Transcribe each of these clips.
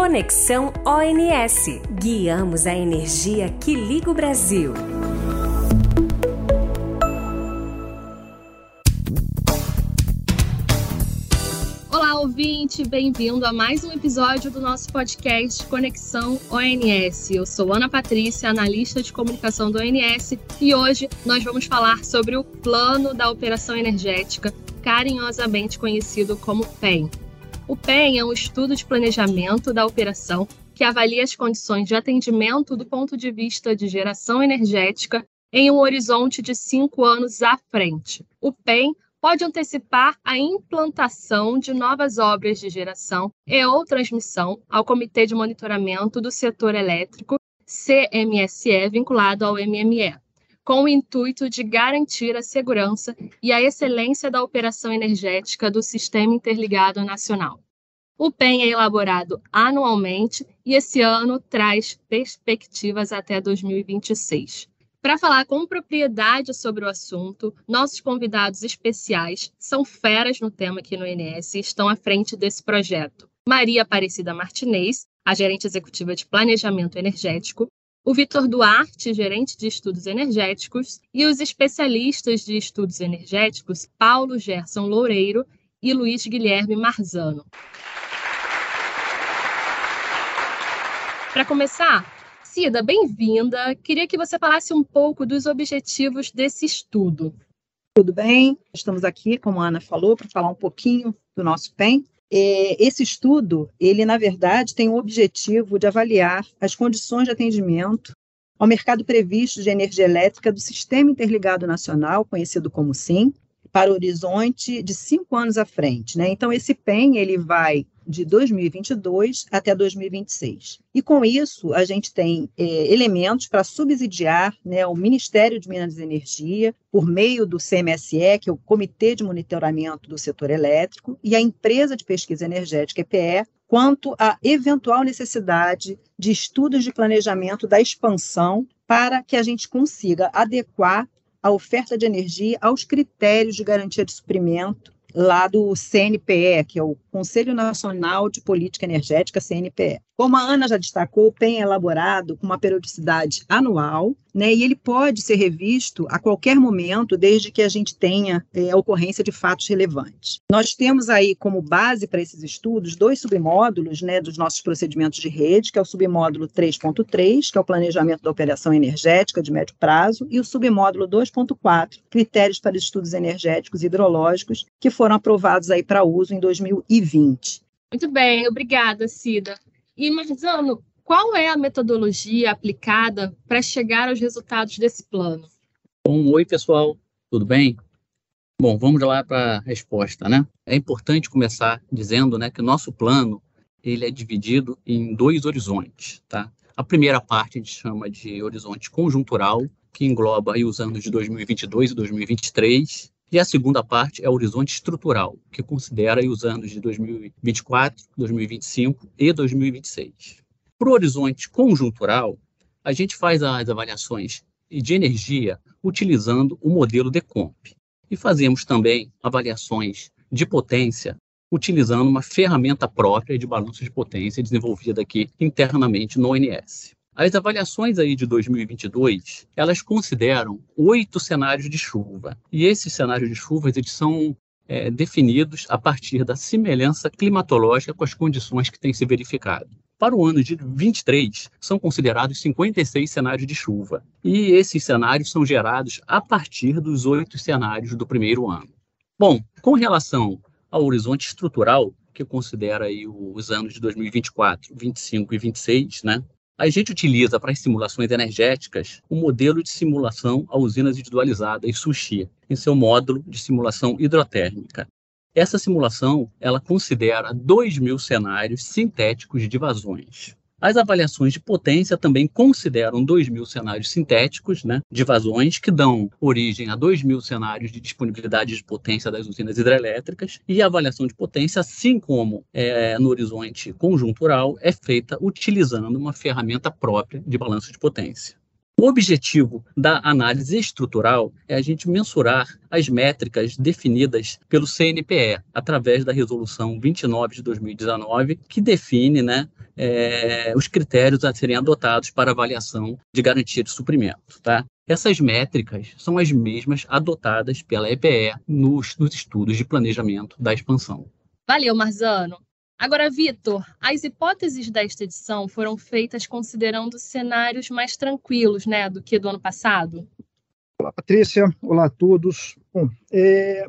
Conexão ONS. Guiamos a energia que liga o Brasil. Olá, ouvinte, bem-vindo a mais um episódio do nosso podcast Conexão ONS. Eu sou Ana Patrícia, analista de comunicação do ONS, e hoje nós vamos falar sobre o Plano da Operação Energética, carinhosamente conhecido como PEN. O PEN é um estudo de planejamento da operação que avalia as condições de atendimento do ponto de vista de geração energética em um horizonte de cinco anos à frente. O PEN pode antecipar a implantação de novas obras de geração e ou transmissão ao Comitê de Monitoramento do Setor Elétrico, CMSE, vinculado ao MME, com o intuito de garantir a segurança e a excelência da operação energética do Sistema Interligado Nacional. O PEN é elaborado anualmente e esse ano traz perspectivas até 2026. Para falar com propriedade sobre o assunto, nossos convidados especiais são feras no tema aqui no INS e estão à frente desse projeto. Maria Aparecida Martinez, a gerente executiva de Planejamento Energético, o Vitor Duarte, gerente de estudos energéticos, e os especialistas de estudos energéticos Paulo Gerson Loureiro e Luiz Guilherme Marzano. Para começar, Cida, bem-vinda. Queria que você falasse um pouco dos objetivos desse estudo. Tudo bem? Estamos aqui, como a Ana falou, para falar um pouquinho do nosso PEN. É, esse estudo, ele na verdade tem o objetivo de avaliar as condições de atendimento ao mercado previsto de energia elétrica do Sistema Interligado Nacional, conhecido como SIM, para o horizonte de cinco anos à frente. Né? Então, esse PEN ele vai de 2022 até 2026. E com isso, a gente tem é, elementos para subsidiar né, o Ministério de Minas e Energia, por meio do CMSE, que é o Comitê de Monitoramento do Setor Elétrico, e a Empresa de Pesquisa Energética, EPE, quanto à eventual necessidade de estudos de planejamento da expansão para que a gente consiga adequar a oferta de energia aos critérios de garantia de suprimento lá do CNPE, que é o Conselho Nacional de Política Energética, CNPE. Como a Ana já destacou, o PEN é elaborado com uma periodicidade anual, né, e ele pode ser revisto a qualquer momento, desde que a gente tenha é, a ocorrência de fatos relevantes. Nós temos aí como base para esses estudos dois submódulos né, dos nossos procedimentos de rede, que é o submódulo 3.3, que é o planejamento da operação energética de médio prazo, e o submódulo 2.4, critérios para estudos energéticos e hidrológicos, que foram aprovados aí para uso em 2020. Muito bem, obrigada, Cida. E, Marzano, qual é a metodologia aplicada para chegar aos resultados desse plano? Bom, oi, pessoal, tudo bem? Bom, vamos lá para a resposta, né? É importante começar dizendo né, que o nosso plano ele é dividido em dois horizontes, tá? A primeira parte a gente chama de horizonte conjuntural, que engloba aí os anos de 2022 e 2023, e a segunda parte é o horizonte estrutural, que considera os anos de 2024, 2025 e 2026. Para o horizonte conjuntural, a gente faz as avaliações de energia utilizando o modelo DECOMP. E fazemos também avaliações de potência utilizando uma ferramenta própria de balanço de potência desenvolvida aqui internamente no ONS. As avaliações aí de 2022, elas consideram oito cenários de chuva. E esses cenários de chuvas eles são é, definidos a partir da semelhança climatológica com as condições que têm se verificado. Para o ano de 23, são considerados 56 cenários de chuva. E esses cenários são gerados a partir dos oito cenários do primeiro ano. Bom, com relação ao horizonte estrutural, que considera aí os anos de 2024, 25 e 26, né? A gente utiliza para as simulações energéticas o modelo de simulação a usinas individualizadas SUSHI, em seu módulo de simulação hidrotérmica. Essa simulação ela considera 2 mil cenários sintéticos de vazões. As avaliações de potência também consideram 2 mil cenários sintéticos né, de vazões, que dão origem a 2 mil cenários de disponibilidade de potência das usinas hidrelétricas, e a avaliação de potência, assim como é, no horizonte conjuntural, é feita utilizando uma ferramenta própria de balanço de potência. O objetivo da análise estrutural é a gente mensurar as métricas definidas pelo CNPE, através da Resolução 29 de 2019, que define né, é, os critérios a serem adotados para avaliação de garantia de suprimento. Tá? Essas métricas são as mesmas adotadas pela EPE nos, nos estudos de planejamento da expansão. Valeu, Marzano. Agora, Vitor, as hipóteses desta edição foram feitas considerando cenários mais tranquilos, né, do que do ano passado? Olá, Patrícia. Olá a todos. Bom, é,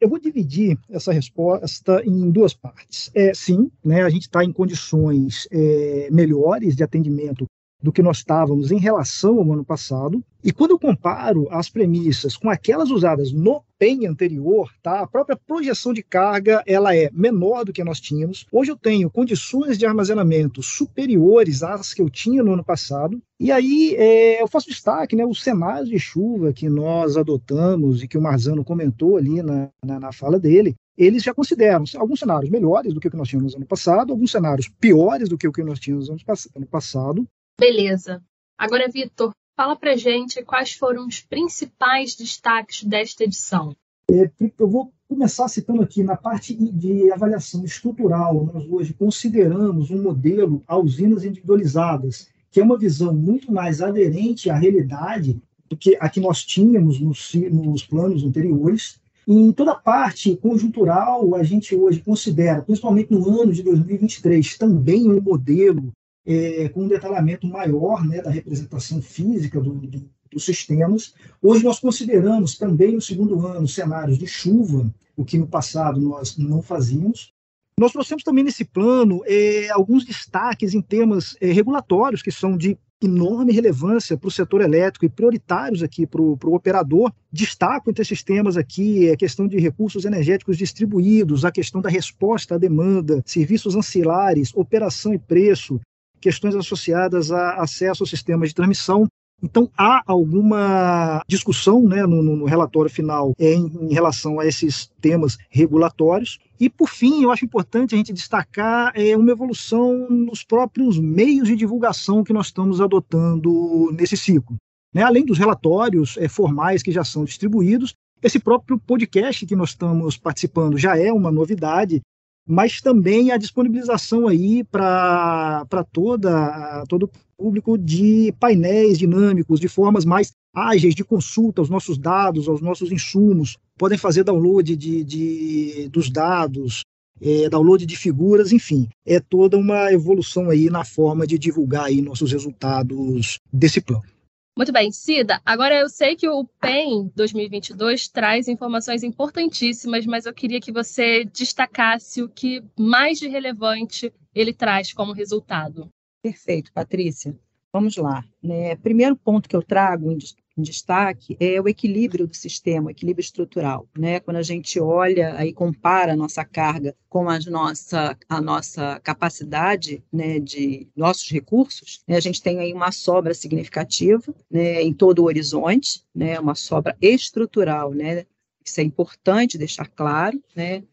eu vou dividir essa resposta em duas partes. É, sim, né, a gente está em condições é, melhores de atendimento do que nós estávamos em relação ao ano passado. E quando eu comparo as premissas com aquelas usadas no PEN anterior, tá? A própria projeção de carga ela é menor do que nós tínhamos. Hoje eu tenho condições de armazenamento superiores às que eu tinha no ano passado. E aí é, eu faço destaque, né, os cenários de chuva que nós adotamos e que o Marzano comentou ali na, na, na fala dele, eles já consideram alguns cenários melhores do que o que nós tínhamos no ano passado, alguns cenários piores do que o que nós tínhamos no ano passado, Beleza. Agora, Vitor, fala pra gente quais foram os principais destaques desta edição. É, eu vou começar citando aqui na parte de avaliação estrutural. Nós hoje consideramos um modelo a usinas individualizadas, que é uma visão muito mais aderente à realidade do que a que nós tínhamos nos, nos planos anteriores. Em toda parte conjuntural, a gente hoje considera, principalmente no ano de 2023, também um modelo é, com um detalhamento maior né, da representação física do, do, dos sistemas. Hoje nós consideramos também no segundo ano cenários de chuva, o que no passado nós não fazíamos. Nós trouxemos também nesse plano é, alguns destaques em temas é, regulatórios que são de enorme relevância para o setor elétrico e prioritários aqui para o operador. Destaco entre esses temas aqui a questão de recursos energéticos distribuídos, a questão da resposta à demanda, serviços ancilares, operação e preço, questões associadas a acesso ao sistema de transmissão. Então, há alguma discussão né, no, no relatório final em, em, relação a esses temas regulatórios. E, por fim, eu acho importante a gente destacar é, uma evolução nos próprios meios de divulgação que nós estamos adotando nesse ciclo. Né, além dos relatórios é, formais que já são distribuídos, esse próprio podcast que nós estamos participando já é uma novidade, mas também a disponibilização aí para toda todo o público de painéis dinâmicos, de formas mais ágeis de consulta aos nossos dados, aos nossos insumos, podem fazer download de, de dos dados, é, download de figuras, enfim, é toda uma evolução aí na forma de divulgar aí nossos resultados desse plano. Muito bem, Cida. Agora eu sei que o PEN 2022 traz informações importantíssimas, mas eu queria que você destacasse o que mais de relevante ele traz como resultado. Perfeito, Patrícia. Vamos lá. Né? Primeiro ponto que eu trago em destaque é o equilíbrio do sistema, o equilíbrio estrutural. Né? Quando a gente olha e compara a nossa carga com a nossa, a nossa capacidade né, de nossos recursos, né, a gente tem aí uma sobra significativa né, em todo o horizonte, né, uma sobra estrutural. Né? Isso é importante deixar claro. Né?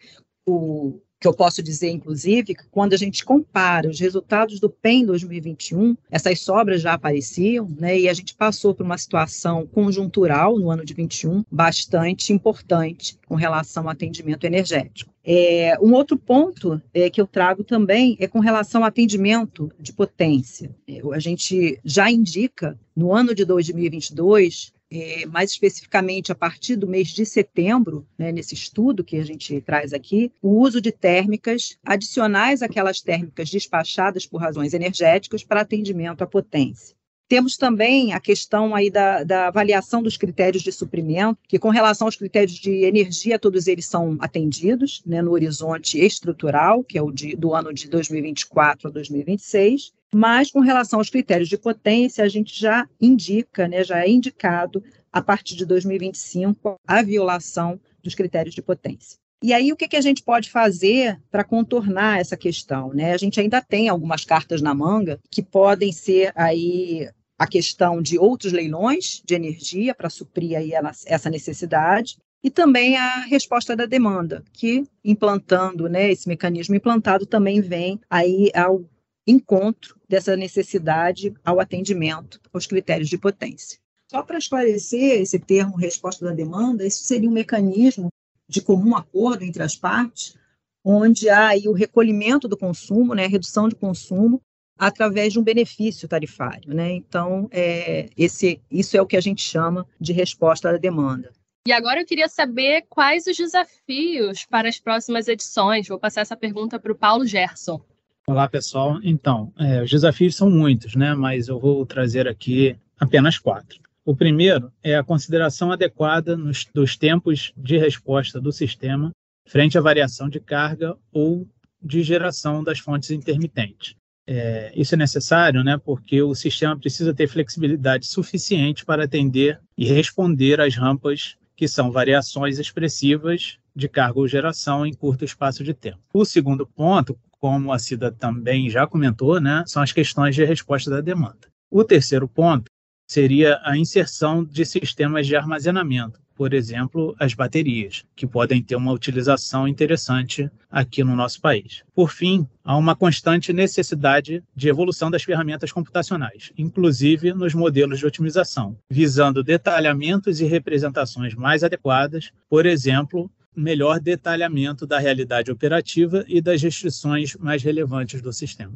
O, que eu posso dizer, inclusive, que quando a gente compara os resultados do PEN 2021, essas sobras já apareciam, né, e a gente passou por uma situação conjuntural no ano de 21 bastante importante com relação ao atendimento energético. É, um outro ponto é, que eu trago também é com relação ao atendimento de potência. É, a gente já indica no ano de 2022 é, mais especificamente a partir do mês de setembro, né, nesse estudo que a gente traz aqui, o uso de térmicas adicionais àquelas térmicas despachadas por razões energéticas para atendimento à potência. Temos também a questão aí da, da, avaliação dos critérios de suprimento, que com relação aos critérios de energia, todos eles são atendidos né, no horizonte estrutural, que é o de, do ano de 2024 a 2026, mas com relação aos critérios de potência, a gente já indica, né, já é indicado a partir de 2025 a violação dos critérios de potência. E aí, o que, que a gente pode fazer para contornar essa questão? Né? A gente ainda tem algumas cartas na manga que podem ser aí a questão de outros leilões de energia para suprir aí essa necessidade, e também a resposta da demanda, que implantando, né, esse mecanismo implantado também vem aí ao encontro dessa necessidade ao atendimento aos critérios de potência. Só para esclarecer esse termo resposta da demanda, isso seria um mecanismo de comum acordo entre as partes, onde há aí o recolhimento do consumo, né, redução de consumo, através de um benefício tarifário. Né? Então, é, esse, isso é o que a gente chama de resposta à demanda. E agora eu queria saber quais os desafios para as próximas edições. Vou passar essa pergunta para o Paulo Gerson. Olá, pessoal. Então, é, os desafios são muitos, né? mas eu vou trazer aqui apenas quatro. O primeiro é a consideração adequada nos, dos tempos de resposta do sistema frente à variação de carga ou de geração das fontes intermitentes. É, isso é necessário, né, porque o sistema precisa ter flexibilidade suficiente para atender e responder às rampas que são variações expressivas de carga ou geração em curto espaço de tempo. O segundo ponto, como a Cida também já comentou, né, são as questões de resposta da demanda. O terceiro ponto seria a inserção de sistemas de armazenamento, por exemplo, as baterias, que podem ter uma utilização interessante aqui no nosso país. Por fim, há uma constante necessidade de evolução das ferramentas computacionais, inclusive nos modelos de otimização, visando detalhamentos e representações mais adequadas, por exemplo, melhor detalhamento da realidade operativa e das restrições mais relevantes do sistema.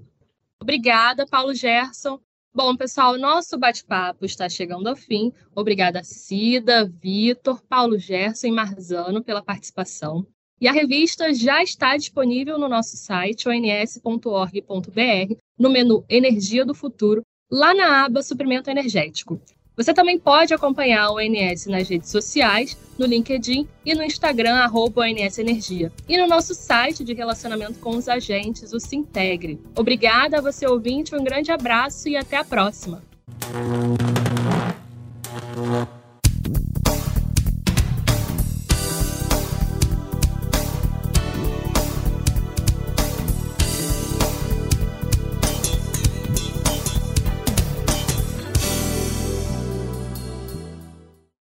Obrigada, Paulo Gerson. Bom, pessoal, nosso bate-papo está chegando ao fim. Obrigada, Cida, Vitor, Paulo Gerson e Marzano pela participação. E a revista já está disponível no nosso site, ons.org.br, no menu Energia do Futuro, lá na aba Suprimento Energético. Você também pode acompanhar o ONS nas redes sociais, no LinkedIn e no Instagram, arroba ONS Energia. E no nosso site de relacionamento com os agentes, o Sintegre. Obrigada a você ouvinte, um grande abraço e até a próxima.